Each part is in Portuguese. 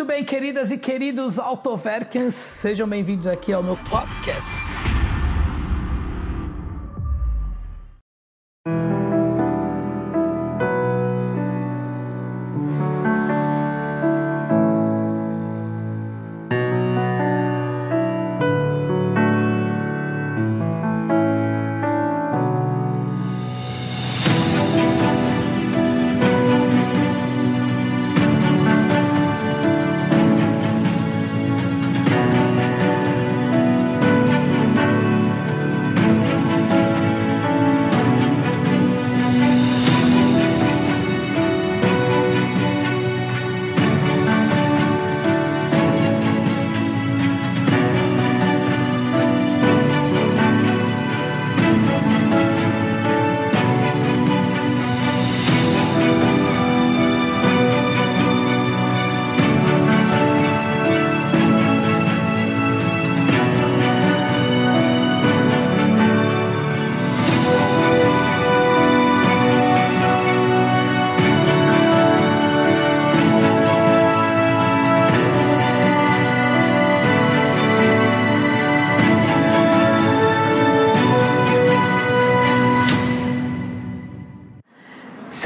Muito bem, queridas e queridos Autoverkens, sejam bem-vindos aqui ao meu podcast.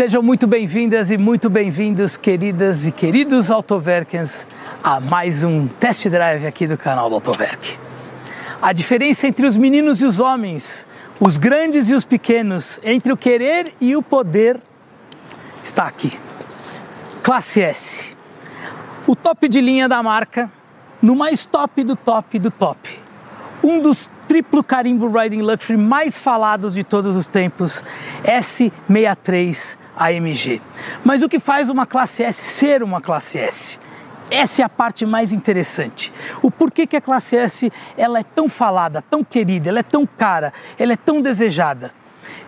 Sejam muito bem-vindas e muito bem-vindos, queridas e queridos Autoverkens, a mais um test drive aqui do canal do Autoverk. A diferença entre os meninos e os homens, os grandes e os pequenos, entre o querer e o poder, está aqui. Classe S. O top de linha da marca, no mais top do top do top. Um dos triplo carimbo Riding Luxury mais falados de todos os tempos, S63 AMG. Mas o que faz uma classe S ser uma classe S? Essa é a parte mais interessante. O porquê que a classe S ela é tão falada, tão querida, ela é tão cara, ela é tão desejada.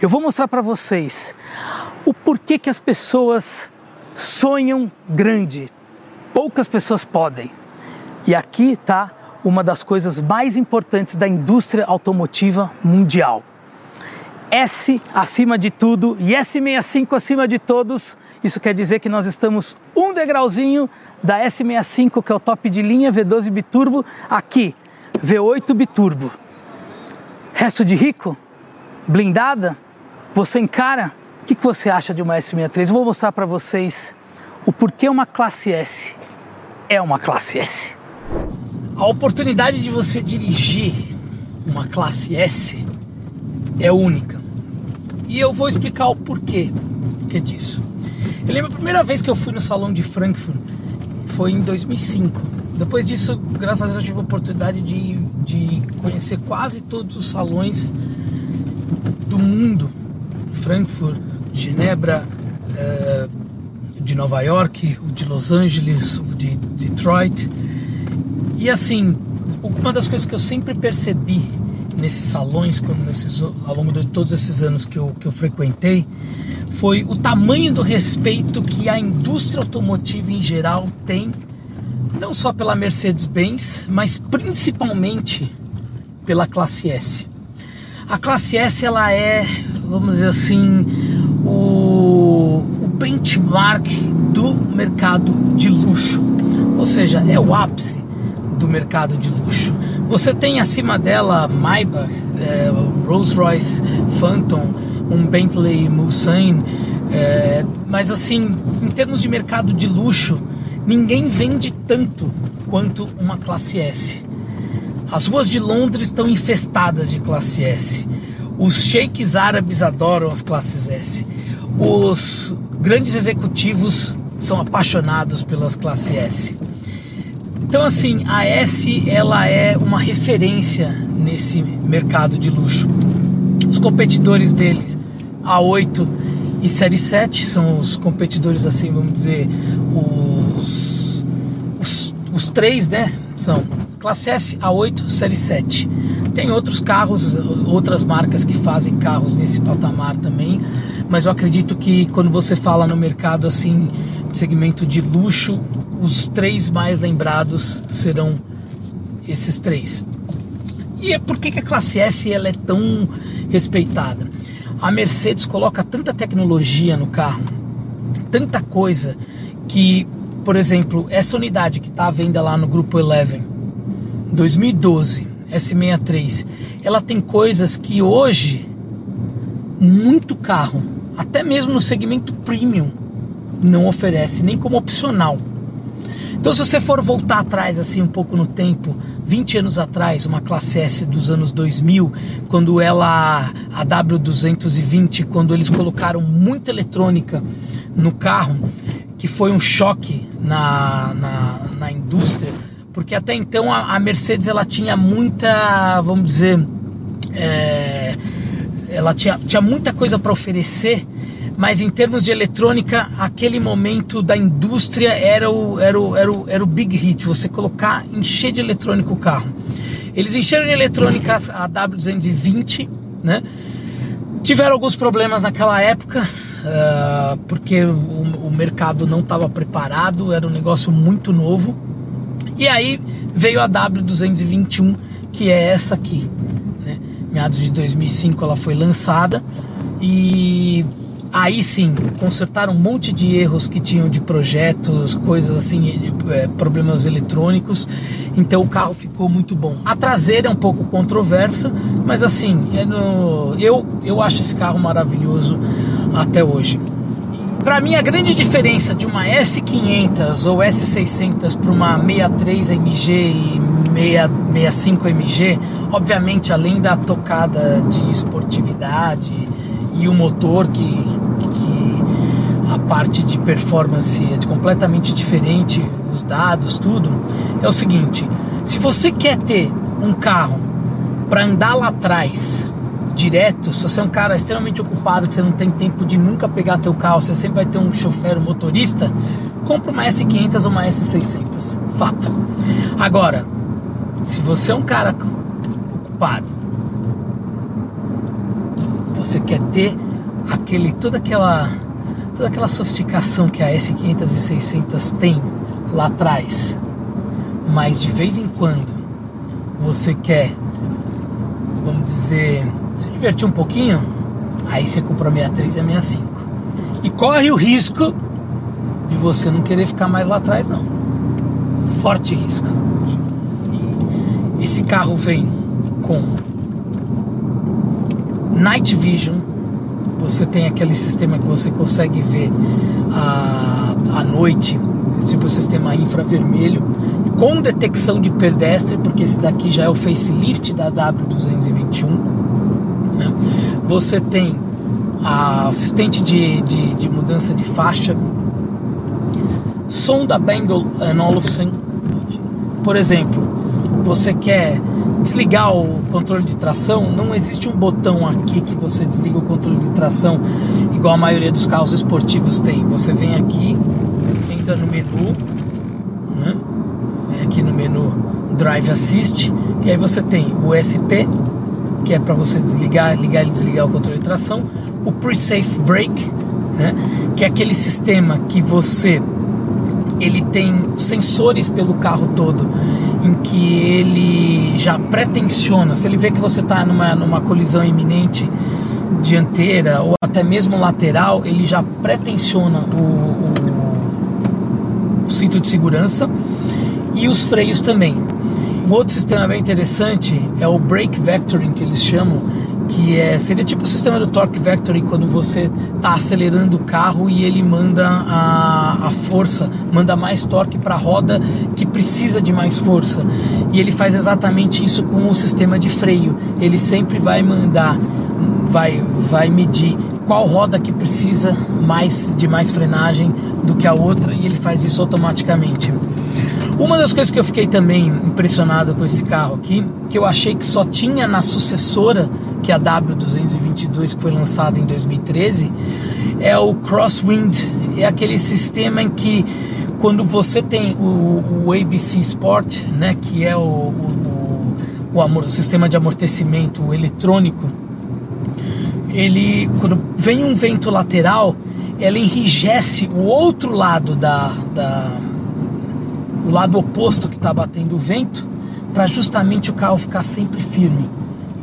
Eu vou mostrar para vocês o porquê que as pessoas sonham grande. Poucas pessoas podem. E aqui está uma das coisas mais importantes da indústria automotiva mundial. S acima de tudo e S65 acima de todos. Isso quer dizer que nós estamos um degrauzinho da S65, que é o top de linha V12 biturbo, aqui, V8 biturbo. Resto de rico? Blindada? Você encara? O que você acha de uma S63? Eu vou mostrar para vocês o porquê uma classe S é uma classe S. A oportunidade de você dirigir uma classe S é única. E eu vou explicar o porquê, porquê disso. Eu lembro a primeira vez que eu fui no salão de Frankfurt foi em 2005. Depois disso, graças a Deus, eu tive a oportunidade de, de conhecer quase todos os salões do mundo: Frankfurt, Genebra, eh, de Nova York, o de Los Angeles, o de Detroit. E assim, uma das coisas que eu sempre percebi nesses salões, quando nesses, ao longo de todos esses anos que eu, que eu frequentei, foi o tamanho do respeito que a indústria automotiva em geral tem, não só pela Mercedes-Benz, mas principalmente pela classe S. A classe S ela é, vamos dizer assim, o, o benchmark do mercado de luxo, ou seja, é o ápice do mercado de luxo. Você tem acima dela Maybach, é, Rolls-Royce Phantom, um Bentley Mulsanne, é, mas assim, em termos de mercado de luxo, ninguém vende tanto quanto uma classe S. As ruas de Londres estão infestadas de classe S. Os sheiks árabes adoram as classes S. Os grandes executivos são apaixonados pelas classes S. Então assim, a S ela é uma referência nesse mercado de luxo. Os competidores deles, A8 e Série 7 são os competidores assim, vamos dizer, os os, os três, né? São classe S, A8, Série 7. Tem outros carros, outras marcas que fazem carros nesse patamar também, mas eu acredito que quando você fala no mercado assim, segmento de luxo, os três mais lembrados serão esses três. E é por que, que a classe S ela é tão respeitada? A Mercedes coloca tanta tecnologia no carro, tanta coisa que por exemplo, essa unidade que está à venda lá no grupo Eleven, 2012, S63, ela tem coisas que hoje muito carro, até mesmo no segmento premium, não oferece nem como opcional. Então, se você for voltar atrás, assim, um pouco no tempo, 20 anos atrás, uma classe S dos anos 2000, quando ela, a W220, quando eles colocaram muita eletrônica no carro, que foi um choque na, na, na indústria, porque até então a, a, Mercedes ela tinha muita, vamos dizer, é, ela tinha, tinha muita coisa para oferecer mas em termos de eletrônica, aquele momento da indústria era o, era o, era o, era o big hit, você colocar, encher de eletrônico o carro. Eles encheram de eletrônica a W220, né? Tiveram alguns problemas naquela época, uh, porque o, o mercado não estava preparado, era um negócio muito novo. E aí veio a W221, que é essa aqui. Né? Meados de 2005 ela foi lançada e aí sim consertaram um monte de erros que tinham de projetos, coisas assim, é, problemas eletrônicos. Então o carro ficou muito bom. A traseira é um pouco controversa, mas assim, é eu, eu acho esse carro maravilhoso até hoje. Para mim, a grande diferença de uma S500 ou S600 para uma 63 MG e 65 MG, obviamente, além da tocada de esportividade e o motor que, que a parte de performance é completamente diferente, os dados, tudo, é o seguinte: se você quer ter um carro para andar lá atrás direto, se você é um cara extremamente ocupado, que você não tem tempo de nunca pegar teu carro, você sempre vai ter um chofer, um motorista, compra uma S500 ou uma S600. Fato. Agora, se você é um cara ocupado, você quer ter aquele toda aquela toda aquela sofisticação que a S500 e 600 tem lá atrás, mas de vez em quando você quer, vamos dizer, se divertir um pouquinho, aí você compra a 63 e a 65 e corre o risco de você não querer ficar mais lá atrás não, forte risco. E esse carro vem com Night Vision você tem aquele sistema que você consegue ver à noite, tipo o sistema infravermelho, com detecção de pedestre, porque esse daqui já é o facelift da W221. Né? Você tem a assistente de, de, de mudança de faixa, som da Bangor Olufsen. Por exemplo, você quer desligar o controle de tração, não existe um botão aqui que você desliga o controle de tração igual a maioria dos carros esportivos tem. Você vem aqui, entra no menu, né? vem aqui no menu Drive Assist e aí você tem o SP, que é para você desligar, ligar e desligar o controle de tração, o Pre-Safe Brake, né? que é aquele sistema que você ele tem sensores pelo carro todo, em que ele já pretensiona, se ele vê que você está numa, numa colisão iminente dianteira ou até mesmo lateral, ele já pretensiona o, o, o cinto de segurança e os freios também. Um outro sistema bem interessante é o Brake Vectoring, que eles chamam, que é, seria tipo o sistema do Torque Vectoring quando você está acelerando o carro e ele manda a, a força, manda mais torque para a roda que precisa de mais força. E ele faz exatamente isso com o sistema de freio. Ele sempre vai mandar, vai, vai medir qual roda que precisa mais de mais frenagem do que a outra e ele faz isso automaticamente. Uma das coisas que eu fiquei também impressionado com esse carro aqui, que eu achei que só tinha na sucessora, que é a W222, que foi lançada em 2013, é o Crosswind. É aquele sistema em que quando você tem o, o ABC Sport, né, que é o, o, o, o sistema de amortecimento eletrônico, ele quando vem um vento lateral, ela enrijece o outro lado da, da o lado oposto que está batendo o vento, para justamente o carro ficar sempre firme.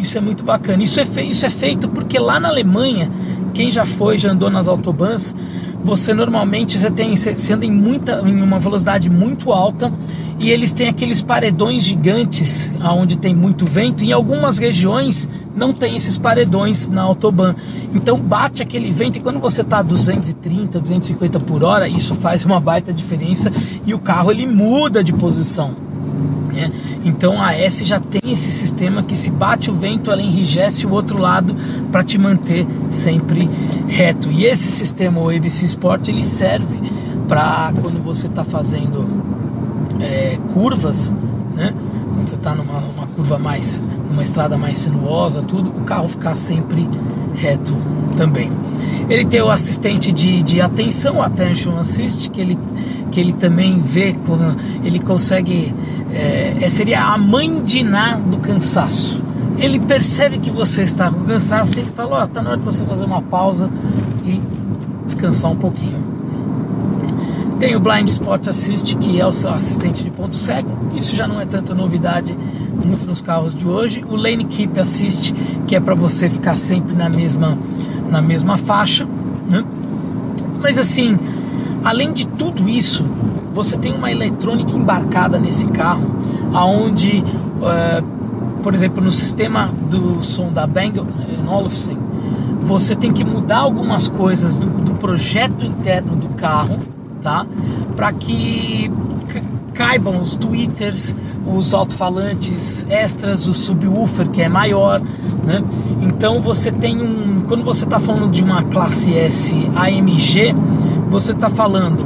Isso é muito bacana. Isso é, isso é feito porque lá na Alemanha, quem já foi, já andou nas autobahns, você normalmente você tem você anda em muita em uma velocidade muito alta e eles têm aqueles paredões gigantes aonde tem muito vento. Em algumas regiões não tem esses paredões na autobahn. Então bate aquele vento e quando você está a 230, 250 por hora, isso faz uma baita diferença e o carro ele muda de posição. Né? Então a S já tem esse sistema que se bate o vento, ela enrijece o outro lado para te manter sempre reto. E esse sistema, o ABC Sport, ele serve para quando você está fazendo é, curvas, né? quando você está numa, numa curva mais, numa estrada mais sinuosa, tudo, o carro ficar sempre reto também. Ele tem o assistente de, de atenção, Attention Assist, que ele, que ele também vê, ele consegue, é, é, seria a mãe de Ná do cansaço. Ele percebe que você está com cansaço e ele fala, ó, oh, tá na hora de você fazer uma pausa e descansar um pouquinho. Tem o Blind Spot Assist, que é o assistente de ponto cego. Isso já não é tanta novidade muito nos carros de hoje. O Lane Keep Assist, que é para você ficar sempre na mesma, na mesma faixa. Né? Mas assim, além de tudo isso, você tem uma eletrônica embarcada nesse carro, aonde, uh, por exemplo, no sistema do som da Bang Olufsen, você tem que mudar algumas coisas do, do projeto interno do carro tá? Para que caibam os tweeters, os alto-falantes extras, o subwoofer que é maior, né? Então você tem um, quando você está falando de uma classe S AMG, você está falando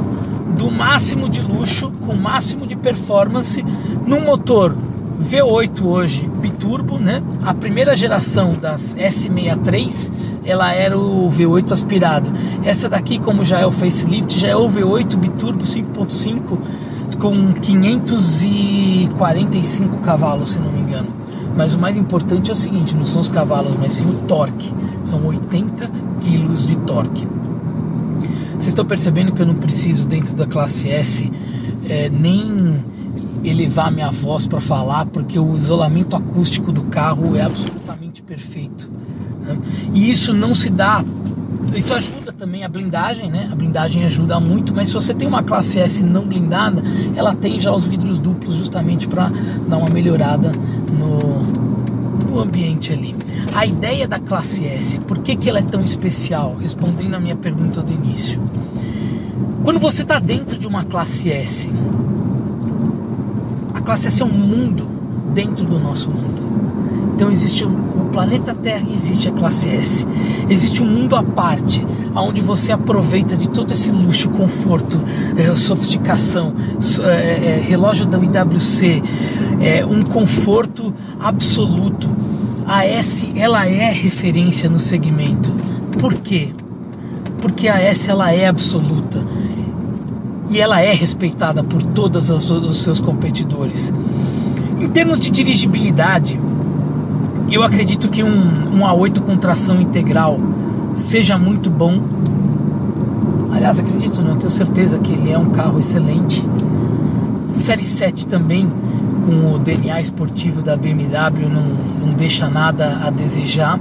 do máximo de luxo com o máximo de performance num motor V8 hoje biturbo, né? A primeira geração das S63 ela era o V8 aspirado. Essa daqui, como já é o facelift, já é o V8 biturbo 5.5 com 545 cavalos, se não me engano. Mas o mais importante é o seguinte, não são os cavalos, mas sim o torque. São 80 quilos de torque. Vocês estão percebendo que eu não preciso dentro da classe S é, nem elevar minha voz para falar, porque o isolamento acústico do carro é absolutamente perfeito. Né? E isso não se dá. Isso ajuda também a blindagem, né? A blindagem ajuda muito, mas se você tem uma classe S não blindada, ela tem já os vidros duplos justamente para dar uma melhorada no, no ambiente ali. A ideia da classe S, por que, que ela é tão especial? Respondendo a minha pergunta do início. Quando você está dentro de uma classe S, a classe S é um mundo dentro do nosso mundo. Então existe o planeta Terra existe a classe S. Existe um mundo à parte, onde você aproveita de todo esse luxo, conforto, é, sofisticação, é, é, relógio da IWC, é, um conforto absoluto. A S ela é referência no segmento. Por quê? Porque a S ela é absoluta e ela é respeitada por todos os seus competidores. Em termos de dirigibilidade, eu acredito que um, um A8 com tração integral seja muito bom. Aliás, acredito não, tenho certeza que ele é um carro excelente. Série 7 também, com o DNA esportivo da BMW, não, não deixa nada a desejar.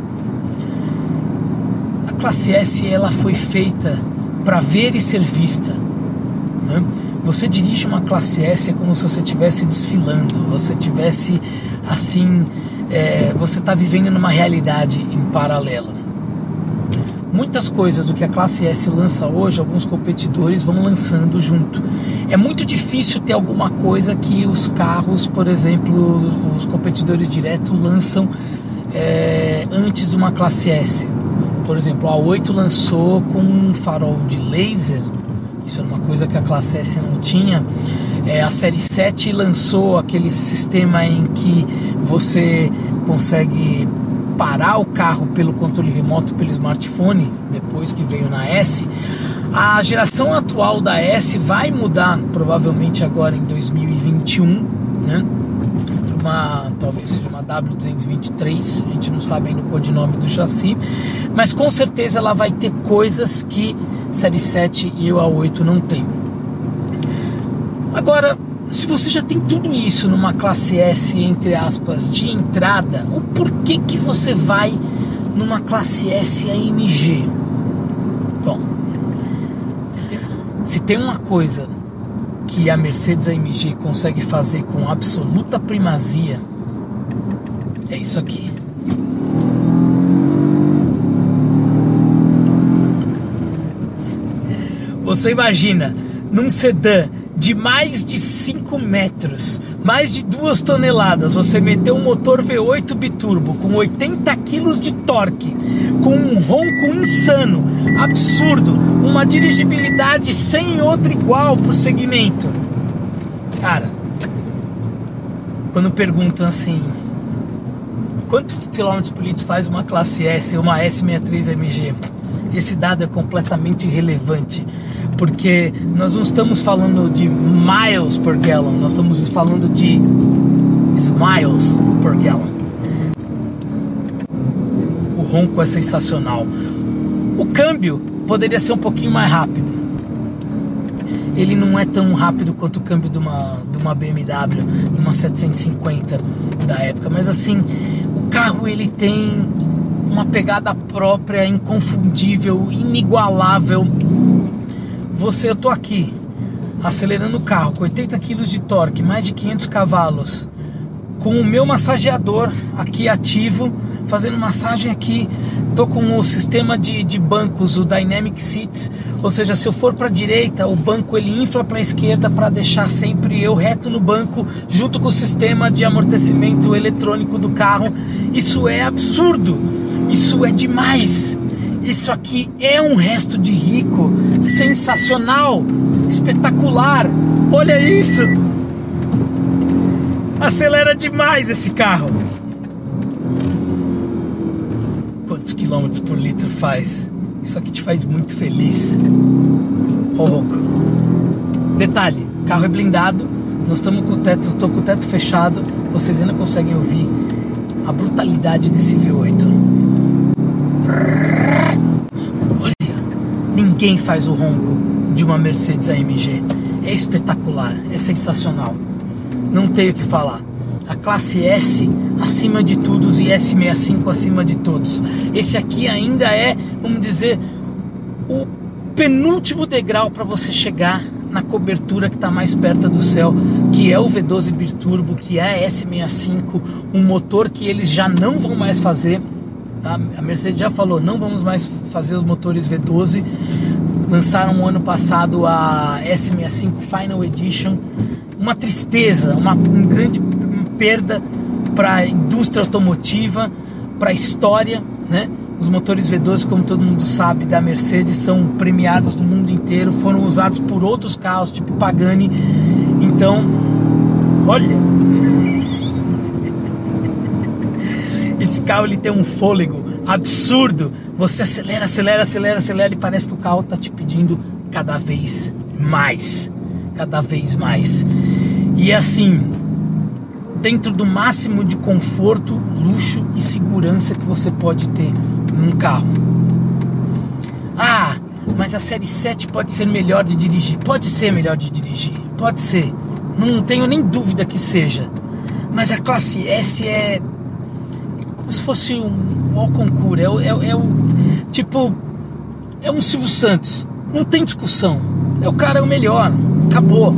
A classe S ela foi feita para ver e ser vista. Né? Você dirige uma classe S é como se você estivesse desfilando, você estivesse assim é, você está vivendo numa realidade em paralelo. Muitas coisas do que a classe S lança hoje, alguns competidores vão lançando junto. É muito difícil ter alguma coisa que os carros, por exemplo, os, competidores direto lançam é, antes de uma classe S. Por exemplo, a 8 lançou com um farol de laser isso era uma coisa que a classe S não tinha. É, a série 7 lançou aquele sistema em que você consegue parar o carro pelo controle remoto pelo smartphone, depois que veio na S. A geração atual da S vai mudar provavelmente agora em 2021, né? Uma, talvez seja uma W223, a gente não sabe ainda o codinome do chassi, mas com certeza ela vai ter coisas que Série 7 e o A8 não tem. Agora, se você já tem tudo isso numa classe S, entre aspas, de entrada, o porquê que você vai numa classe S AMG? Bom, Se tem uma coisa que a Mercedes AMG consegue fazer com absoluta primazia, é isso aqui. Você imagina num sedã de mais de 5 metros, mais de 2 toneladas, você meteu um motor V8 biturbo com 80 kg de torque, com um ronco insano, absurdo, uma dirigibilidade sem outra igual pro segmento. Cara, quando perguntam assim, quantos quilômetros por litro faz uma classe S, uma S63 MG? Esse dado é completamente irrelevante porque nós não estamos falando de miles per gallon, nós estamos falando de smiles per gallon. O ronco é sensacional. O câmbio poderia ser um pouquinho mais rápido. Ele não é tão rápido quanto o câmbio de uma, de uma BMW, de uma 750 da época, mas assim, o carro ele tem uma pegada própria, inconfundível, inigualável você, eu tô aqui acelerando o carro com 80 kg de torque, mais de 500 cavalos, com o meu massageador aqui ativo, fazendo massagem aqui. Tô com o sistema de, de bancos, o Dynamic Seats, ou seja, se eu for para a direita, o banco ele infla para a esquerda para deixar sempre eu reto no banco, junto com o sistema de amortecimento eletrônico do carro. Isso é absurdo, isso é demais. Isso aqui é um resto de rico, sensacional, espetacular. Olha isso! Acelera demais esse carro. Quantos quilômetros por litro faz? Isso aqui te faz muito feliz. Ô rouco. Detalhe, carro é blindado. Nós estamos com o teto, tô com o teto fechado. Vocês ainda conseguem ouvir a brutalidade desse V8. Ninguém faz o ronco de uma Mercedes AMG. É espetacular, é sensacional. Não tenho o que falar. A classe S acima de todos e S65 acima de todos. Esse aqui ainda é, vamos dizer, o penúltimo degrau para você chegar na cobertura que está mais perto do céu, que é o V12 Biturbo, que é a S65, um motor que eles já não vão mais fazer. Tá? A Mercedes já falou, não vamos mais fazer os motores V12 lançaram ano passado a S65 Final Edition. Uma tristeza, uma, grande perda para a indústria automotiva, para a história, né? Os motores V12, como todo mundo sabe, da Mercedes são premiados no mundo inteiro, foram usados por outros carros, tipo Pagani. Então, olha, esse carro ele tem um fôlego absurdo. Você acelera, acelera, acelera, acelera e parece que o carro está te pedindo cada vez mais. Cada vez mais. E é assim, dentro do máximo de conforto, luxo e segurança que você pode ter num carro. Ah, mas a série 7 pode ser melhor de dirigir. Pode ser melhor de dirigir. Pode ser. Não tenho nem dúvida que seja. Mas a classe S é como se fosse um Alconcura. É, é, é o tipo é um Silvio Santos. Não tem discussão. É o cara é o melhor. Acabou.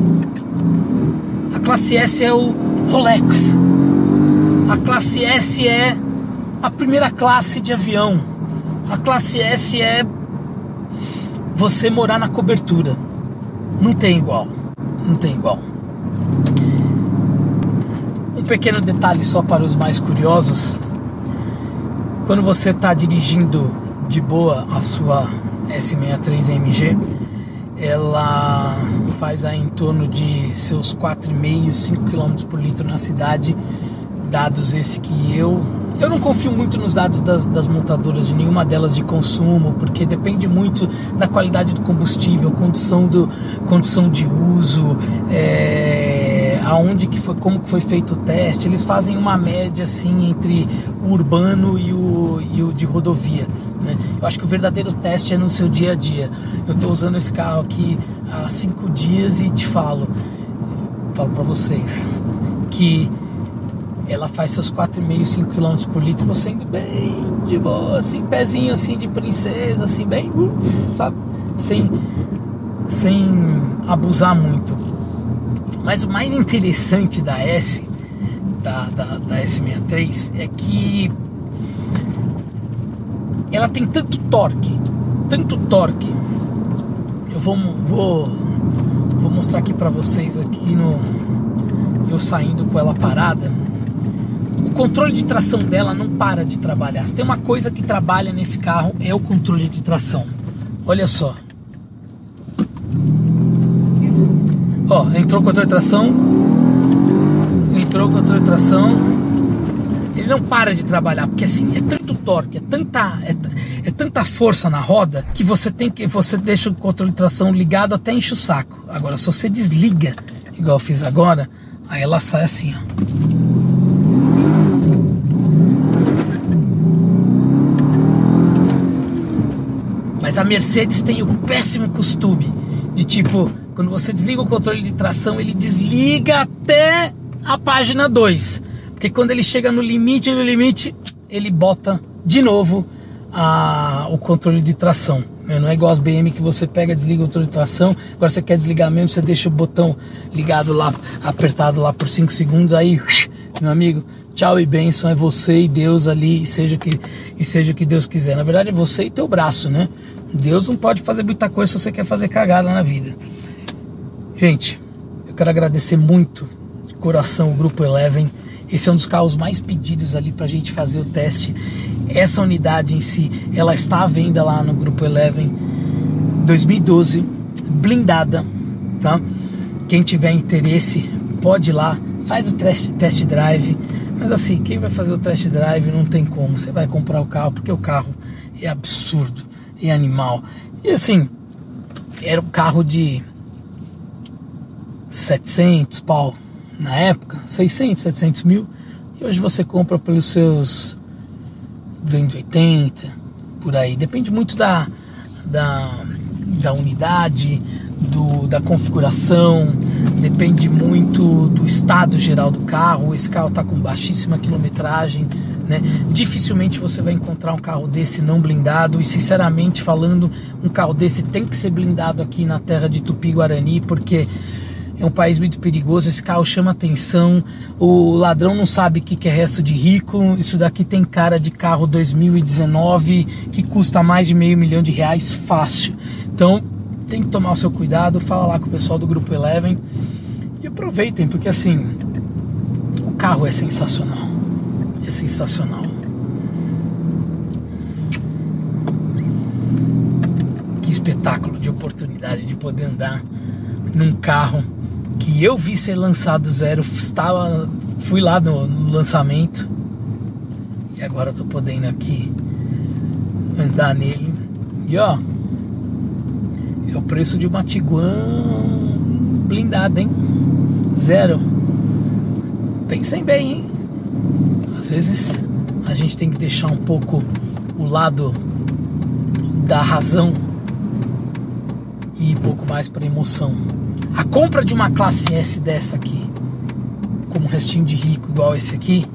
A classe S é o Rolex. A classe S é a primeira classe de avião. A classe S é você morar na cobertura. Não tem igual. Não tem igual. Um pequeno detalhe só para os mais curiosos quando você está dirigindo de boa a sua S63 AMG, ela faz aí em torno de seus 4,5, 5 km por litro na cidade, dados esses que eu eu não confio muito nos dados das, das, montadoras de nenhuma delas de consumo, porque depende muito da qualidade do combustível, condição, do, condição de uso, é, aonde que foi, como que foi feito o teste, eles fazem uma média assim entre o urbano e o, e o de rodovia. Né? Eu acho que o verdadeiro teste é no seu dia a dia. Eu estou usando esse carro aqui há cinco dias e te falo, falo para vocês que ela faz seus 4,5, 5 km por litro, você indo bem de boa, assim, pezinho assim de princesa, assim, bem, uh, sabe? Sem, sem abusar muito. Mas o mais interessante da S, da, da, da S63, é que ela tem tanto torque, tanto torque. Eu vou, vou, vou mostrar aqui para vocês aqui no eu saindo com ela parada. O controle de tração dela não para de trabalhar. Se tem uma coisa que trabalha nesse carro é o controle de tração. Olha só. Ó, entrou controle de tração. Entrou controle de tração. Ele não para de trabalhar, porque assim, é tanto torque, é tanta, é, é tanta força na roda que você tem que. Você deixa o controle de tração ligado até enche o saco. Agora, se você desliga, igual eu fiz agora, aí ela sai assim, ó. Mas a Mercedes tem o péssimo costume de tipo, quando você desliga o controle de tração, ele desliga até a página 2. Porque quando ele chega no limite, no limite, ele bota de novo a, o controle de tração. Né? Não é igual as BM que você pega, desliga o controle de tração. Agora você quer desligar mesmo, você deixa o botão ligado lá, apertado lá por 5 segundos. Aí, meu amigo, tchau e bênção. É você e Deus ali, e seja que, e seja que Deus quiser. Na verdade, é você e teu braço, né? Deus não pode fazer muita coisa se você quer fazer cagada na vida. Gente, eu quero agradecer muito de coração o Grupo Eleven. Esse é um dos carros mais pedidos ali para a gente fazer o teste. Essa unidade em si, ela está à venda lá no Grupo Eleven 2012, blindada, tá? Quem tiver interesse, pode ir lá, faz o test, test drive. Mas assim, quem vai fazer o test drive não tem como. Você vai comprar o carro porque o carro é absurdo e animal. E assim, era um carro de 700 pau na época, 600, 700 mil. E hoje você compra pelos seus 280, por aí. Depende muito da, da, da unidade, do, da configuração, depende muito do estado geral do carro. Esse carro está com baixíssima quilometragem, né? Dificilmente você vai encontrar um carro desse não blindado e sinceramente falando, um carro desse tem que ser blindado aqui na terra de Tupi-Guarani, porque é um país muito perigoso, esse carro chama atenção, o ladrão não sabe o que é resto de rico, isso daqui tem cara de carro 2019 que custa mais de meio milhão de reais fácil. Então tem que tomar o seu cuidado, fala lá com o pessoal do Grupo Eleven e aproveitem, porque assim, o carro é sensacional é sensacional. Que espetáculo de oportunidade de poder andar num carro que eu vi ser lançado zero, estava, fui lá no, no lançamento e agora estou podendo aqui andar nele. E ó, é o preço de uma Tiguan blindada, hein? Zero. Pensem bem, hein? Às vezes a gente tem que deixar um pouco o lado da razão e um pouco mais para emoção. A compra de uma classe S dessa aqui, como um restinho de rico igual esse aqui,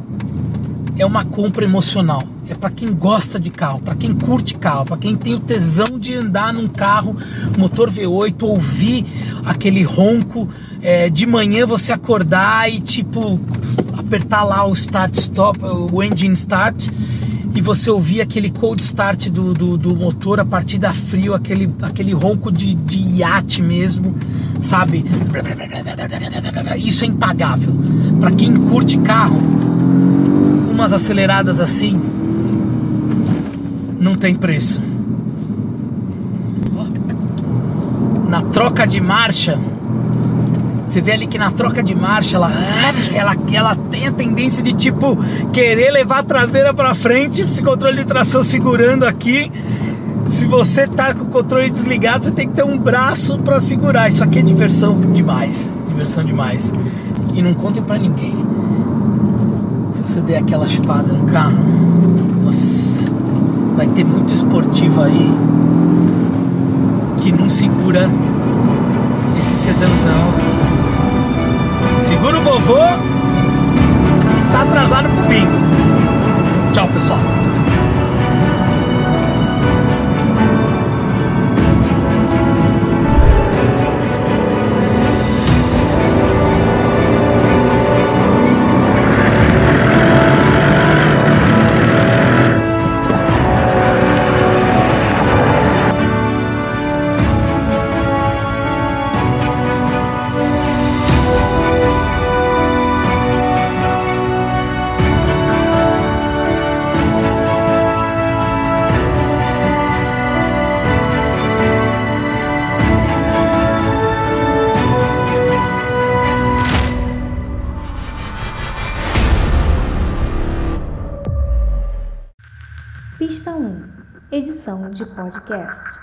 é uma compra emocional. É para quem gosta de carro, para quem curte carro, para quem tem o tesão de andar num carro motor V8, ouvir aquele ronco é, de manhã você acordar e tipo apertar lá o start stop, o engine start e você ouvir aquele cold start do, do, do motor a partir da frio, aquele, aquele ronco de, de iate mesmo, sabe? Isso é impagável. Para quem curte carro, umas aceleradas assim não tem preço. Na troca de marcha, você vê ali que na troca de marcha ela, ela, ela tem a tendência de tipo querer levar a traseira para frente, esse controle de tração segurando aqui. Se você tá com o controle desligado, você tem que ter um braço para segurar. Isso aqui é diversão demais, diversão demais. E não contem para ninguém. Se você der aquela chupada no carro, nossa, vai ter muito esportivo aí que não segura esse sedãozão aqui. Segura o vovô tá atrasado pro bingo. Tchau, pessoal. Yes.